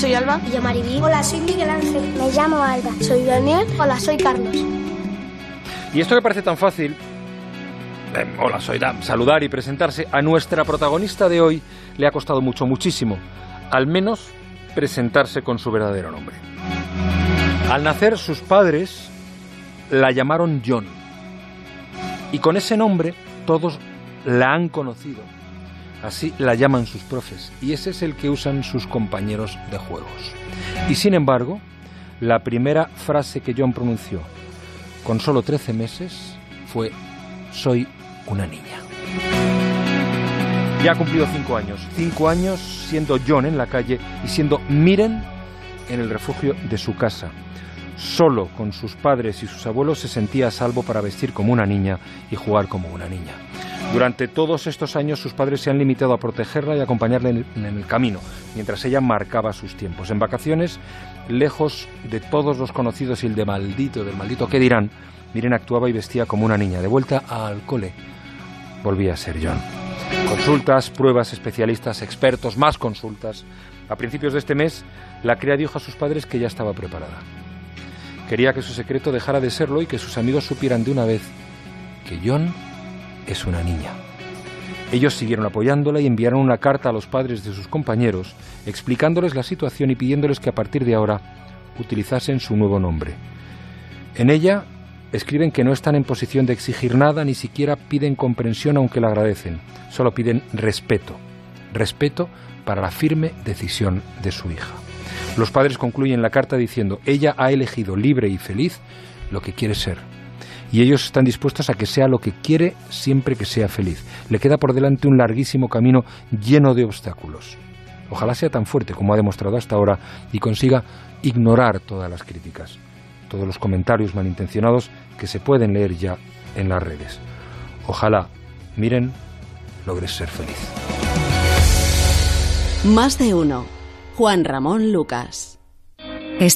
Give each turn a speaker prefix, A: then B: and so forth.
A: soy Alba.
B: Y yo Maribí.
C: Hola, soy Miguel Ángel.
D: Me llamo Alba.
E: Soy Daniel.
B: Hola, soy Carlos.
F: Y esto que parece tan fácil, eh, hola, soy Dan, saludar y presentarse, a nuestra protagonista de hoy le ha costado mucho, muchísimo, al menos presentarse con su verdadero nombre. Al nacer sus padres la llamaron John. Y con ese nombre todos la han conocido. Así la llaman sus profes. Y ese es el que usan sus compañeros de juegos. Y sin embargo, la primera frase que John pronunció con solo 13 meses fue soy una niña. Ya ha cumplido cinco años. Cinco años siendo John en la calle y siendo Miren en el refugio de su casa. Solo con sus padres y sus abuelos se sentía a salvo para vestir como una niña y jugar como una niña. Durante todos estos años sus padres se han limitado a protegerla y acompañarla en el camino, mientras ella marcaba sus tiempos. En vacaciones, lejos de todos los conocidos y el de maldito, del maldito que dirán, Miren actuaba y vestía como una niña. De vuelta al cole, volvía a ser John. Consultas, pruebas, especialistas, expertos, más consultas. A principios de este mes, la cría dijo a sus padres que ya estaba preparada. Quería que su secreto dejara de serlo y que sus amigos supieran de una vez que John es una niña. Ellos siguieron apoyándola y enviaron una carta a los padres de sus compañeros explicándoles la situación y pidiéndoles que a partir de ahora utilizasen su nuevo nombre. En ella escriben que no están en posición de exigir nada, ni siquiera piden comprensión aunque la agradecen, solo piden respeto, respeto para la firme decisión de su hija. Los padres concluyen la carta diciendo, ella ha elegido libre y feliz lo que quiere ser. Y ellos están dispuestos a que sea lo que quiere siempre que sea feliz. Le queda por delante un larguísimo camino lleno de obstáculos. Ojalá sea tan fuerte como ha demostrado hasta ahora y consiga ignorar todas las críticas todos los comentarios malintencionados que se pueden leer ya en las redes. Ojalá, miren, logres ser feliz.
G: Más de uno. Juan Ramón Lucas.